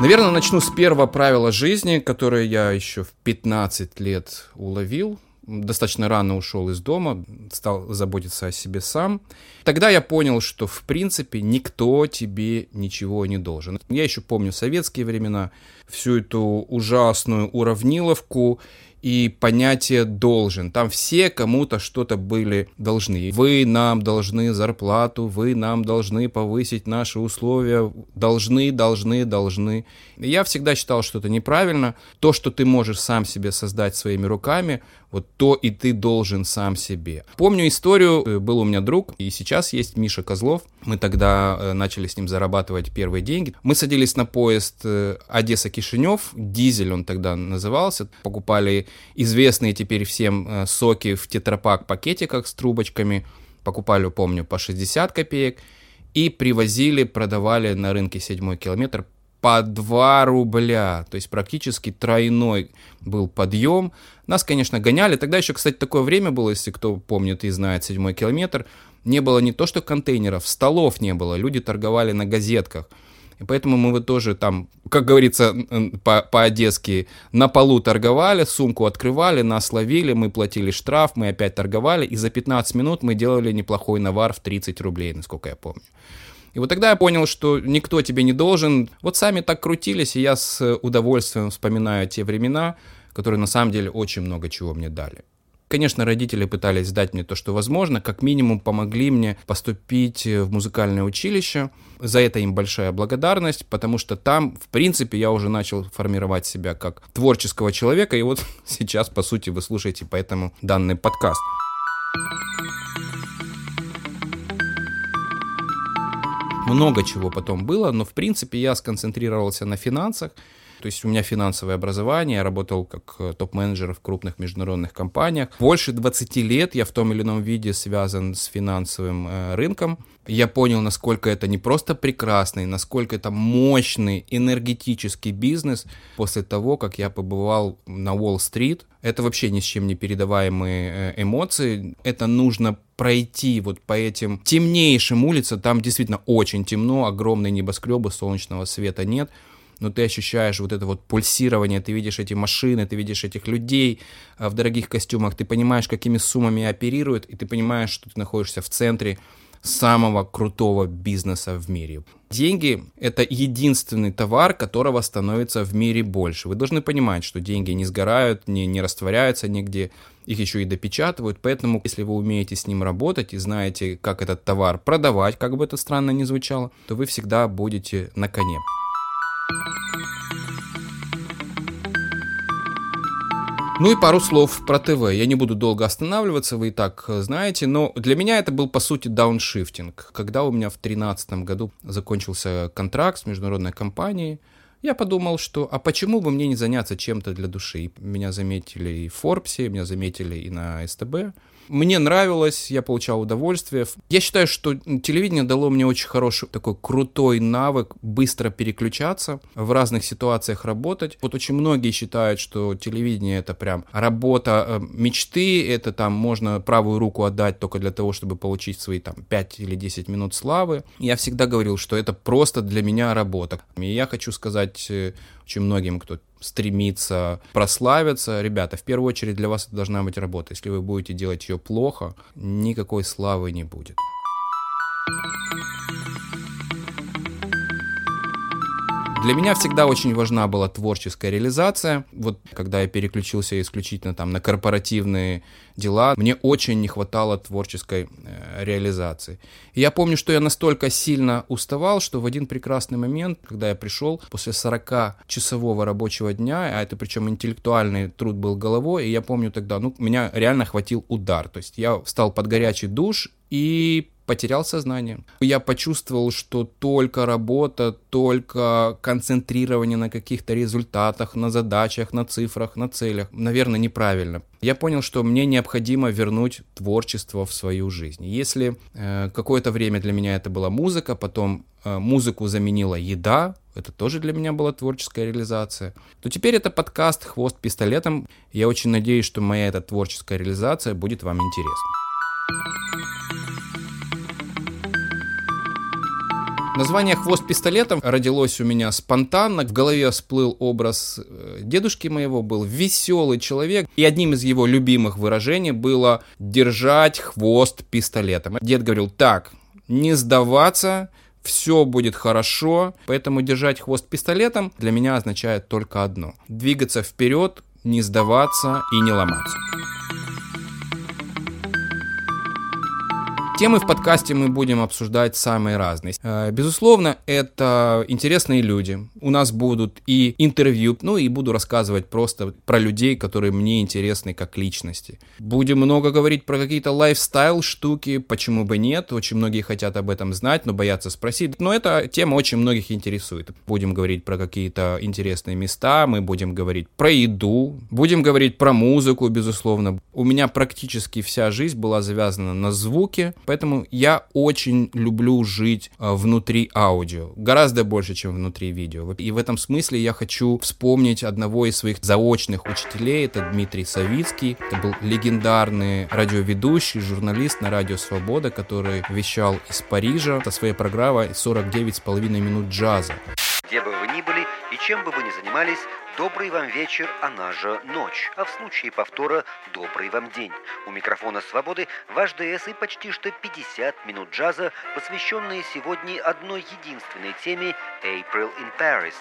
Наверное, начну с первого правила жизни, которое я еще в 15 лет уловил достаточно рано ушел из дома, стал заботиться о себе сам. Тогда я понял, что в принципе никто тебе ничего не должен. Я еще помню советские времена, всю эту ужасную уравниловку и понятие должен. Там все кому-то что-то были должны. Вы нам должны зарплату, вы нам должны повысить наши условия, должны, должны, должны. Я всегда считал, что это неправильно. То, что ты можешь сам себе создать своими руками, вот то и ты должен сам себе. Помню историю, э, был у меня друг, и сейчас есть Миша Козлов. Мы тогда э, начали с ним зарабатывать первые деньги. Мы садились на поезд э, Одесса-Кишинев, дизель он тогда назывался. Покупали известные теперь всем соки в тетрапак пакетиках с трубочками. Покупали, помню, по 60 копеек. И привозили, продавали на рынке седьмой километр по 2 рубля, то есть практически тройной был подъем. Нас, конечно, гоняли. Тогда еще, кстати, такое время было, если кто помнит и знает седьмой километр, не было не то что контейнеров, столов не было, люди торговали на газетках. И поэтому мы вот тоже там, как говорится по-одесски, на полу торговали, сумку открывали, нас ловили, мы платили штраф, мы опять торговали, и за 15 минут мы делали неплохой навар в 30 рублей, насколько я помню. И вот тогда я понял, что никто тебе не должен. Вот сами так крутились, и я с удовольствием вспоминаю те времена, которые на самом деле очень много чего мне дали. Конечно, родители пытались дать мне то, что возможно, как минимум помогли мне поступить в музыкальное училище. За это им большая благодарность, потому что там, в принципе, я уже начал формировать себя как творческого человека, и вот сейчас, по сути, вы слушаете поэтому данный подкаст. Много чего потом было, но в принципе я сконцентрировался на финансах. То есть у меня финансовое образование, я работал как э, топ-менеджер в крупных международных компаниях. Больше 20 лет я в том или ином виде связан с финансовым э, рынком. Я понял, насколько это не просто прекрасный, насколько это мощный энергетический бизнес после того, как я побывал на Уолл-стрит. Это вообще ни с чем не передаваемые э, эмоции. Это нужно пройти вот по этим темнейшим улицам. Там действительно очень темно, огромные небоскребы, солнечного света нет но ты ощущаешь вот это вот пульсирование, ты видишь эти машины, ты видишь этих людей э, в дорогих костюмах, ты понимаешь, какими суммами оперируют, и ты понимаешь, что ты находишься в центре самого крутого бизнеса в мире. Деньги – это единственный товар, которого становится в мире больше. Вы должны понимать, что деньги не сгорают, не, не растворяются нигде, их еще и допечатывают, поэтому если вы умеете с ним работать и знаете, как этот товар продавать, как бы это странно ни звучало, то вы всегда будете на коне. Ну и пару слов про ТВ. Я не буду долго останавливаться, вы и так э, знаете, но для меня это был, по сути, дауншифтинг. Когда у меня в 2013 году закончился контракт с международной компанией, я подумал, что а почему бы мне не заняться чем-то для души? Меня заметили и в Форбсе, меня заметили и на СТБ. Мне нравилось, я получал удовольствие. Я считаю, что телевидение дало мне очень хороший такой крутой навык быстро переключаться, в разных ситуациях работать. Вот очень многие считают, что телевидение это прям работа э, мечты, это там можно правую руку отдать только для того, чтобы получить свои там 5 или 10 минут славы. Я всегда говорил, что это просто для меня работа. И я хочу сказать э, очень многим, кто стремится прославиться. Ребята, в первую очередь для вас это должна быть работа. Если вы будете делать ее плохо, никакой славы не будет. Для меня всегда очень важна была творческая реализация. Вот когда я переключился исключительно там на корпоративные дела, мне очень не хватало творческой э, реализации. И я помню, что я настолько сильно уставал, что в один прекрасный момент, когда я пришел после 40-часового рабочего дня, а это причем интеллектуальный труд был головой, и я помню тогда, ну, меня реально хватил удар. То есть я встал под горячий душ, и потерял сознание. Я почувствовал, что только работа, только концентрирование на каких-то результатах, на задачах, на цифрах, на целях, наверное, неправильно. Я понял, что мне необходимо вернуть творчество в свою жизнь. Если э, какое-то время для меня это была музыка, потом э, музыку заменила еда, это тоже для меня была творческая реализация, то теперь это подкаст «Хвост пистолетом». Я очень надеюсь, что моя эта творческая реализация будет вам интересна. Название «Хвост пистолетом» родилось у меня спонтанно. В голове всплыл образ э, дедушки моего, был веселый человек. И одним из его любимых выражений было «держать хвост пистолетом». Дед говорил так, не сдаваться, все будет хорошо. Поэтому держать хвост пистолетом для меня означает только одно. Двигаться вперед, не сдаваться и не ломаться. Темы в подкасте мы будем обсуждать самые разные. Э, безусловно, это интересные люди. У нас будут и интервью, ну и буду рассказывать просто про людей, которые мне интересны как личности. Будем много говорить про какие-то лайфстайл штуки, почему бы нет. Очень многие хотят об этом знать, но боятся спросить. Но эта тема очень многих интересует. Будем говорить про какие-то интересные места, мы будем говорить про еду, будем говорить про музыку, безусловно. У меня практически вся жизнь была завязана на звуке, Поэтому я очень люблю жить э, внутри аудио, гораздо больше, чем внутри видео. И в этом смысле я хочу вспомнить одного из своих заочных учителей, это Дмитрий Савицкий. Это был легендарный радиоведущий, журналист на Радио Свобода, который вещал из Парижа со своей программой «49,5 минут джаза». Где бы вы ни были и чем бы вы ни занимались, Добрый вам вечер, она же ночь, а в случае повтора добрый вам день. У микрофона «Свободы» ваш ДС и почти что 50 минут джаза, посвященные сегодня одной единственной теме «April in Paris».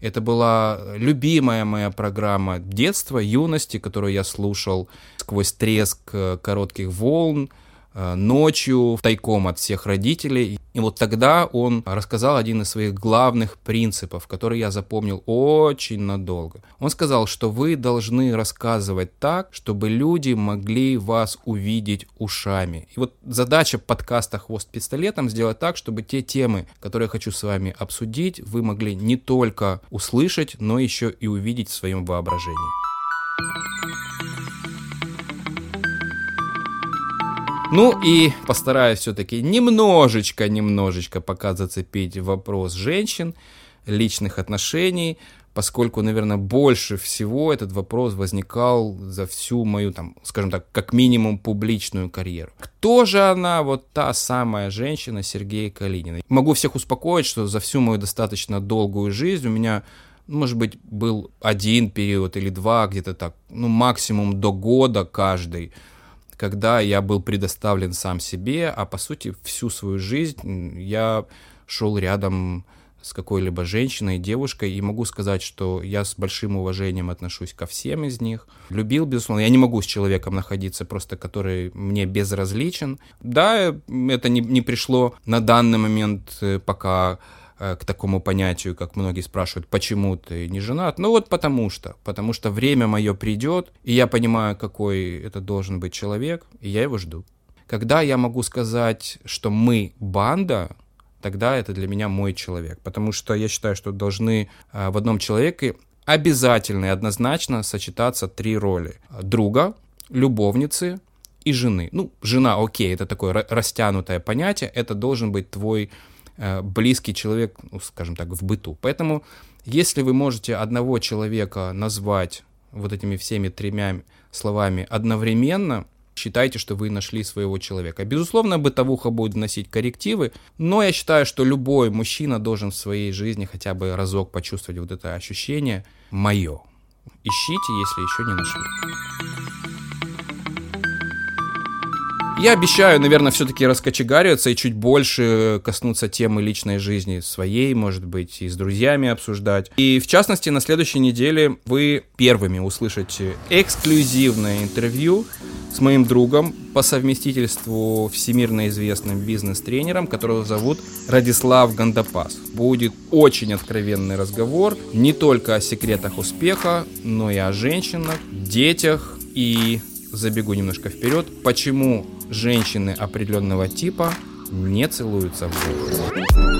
Это была любимая моя программа детства, юности, которую я слушал сквозь треск э, коротких волн, ночью, тайком от всех родителей. И вот тогда он рассказал один из своих главных принципов, который я запомнил очень надолго. Он сказал, что вы должны рассказывать так, чтобы люди могли вас увидеть ушами. И вот задача подкаста «Хвост пистолетом» сделать так, чтобы те темы, которые я хочу с вами обсудить, вы могли не только услышать, но еще и увидеть в своем воображении. Ну и постараюсь все-таки немножечко, немножечко пока зацепить вопрос женщин, личных отношений, поскольку, наверное, больше всего этот вопрос возникал за всю мою, там, скажем так, как минимум публичную карьеру. Кто же она, вот та самая женщина Сергея Калинина? Могу всех успокоить, что за всю мою достаточно долгую жизнь у меня может быть, был один период или два, где-то так, ну, максимум до года каждый, когда я был предоставлен сам себе, а по сути всю свою жизнь я шел рядом с какой-либо женщиной, девушкой, и могу сказать, что я с большим уважением отношусь ко всем из них. Любил, безусловно. Я не могу с человеком находиться просто, который мне безразличен. Да, это не, не пришло на данный момент, э, пока к такому понятию, как многие спрашивают, почему ты не женат. Ну вот потому что. Потому что время мое придет, и я понимаю, какой это должен быть человек, и я его жду. Когда я могу сказать, что мы банда, тогда это для меня мой человек. Потому что я считаю, что должны э, в одном человеке обязательно и однозначно сочетаться три роли. Друга, любовницы и жены. Ну, жена, окей, это такое растянутое понятие, это должен быть твой Э, близкий человек, ну, скажем так, в быту. Поэтому, если вы можете одного человека назвать вот этими всеми тремя словами одновременно, считайте, что вы нашли своего человека. Безусловно, бытовуха будет вносить коррективы, но я считаю, что любой мужчина должен в своей жизни хотя бы разок почувствовать вот это ощущение «моё». Ищите, если еще не нашли. Я обещаю, наверное, все-таки раскочегариваться и чуть больше коснуться темы личной жизни своей, может быть, и с друзьями обсуждать. И, в частности, на следующей неделе вы первыми услышите эксклюзивное интервью с моим другом по совместительству всемирно известным бизнес-тренером, которого зовут Радислав Гандапас. Будет очень откровенный разговор не только о секретах успеха, но и о женщинах, детях и забегу немножко вперед, почему женщины определенного типа не целуются в губы.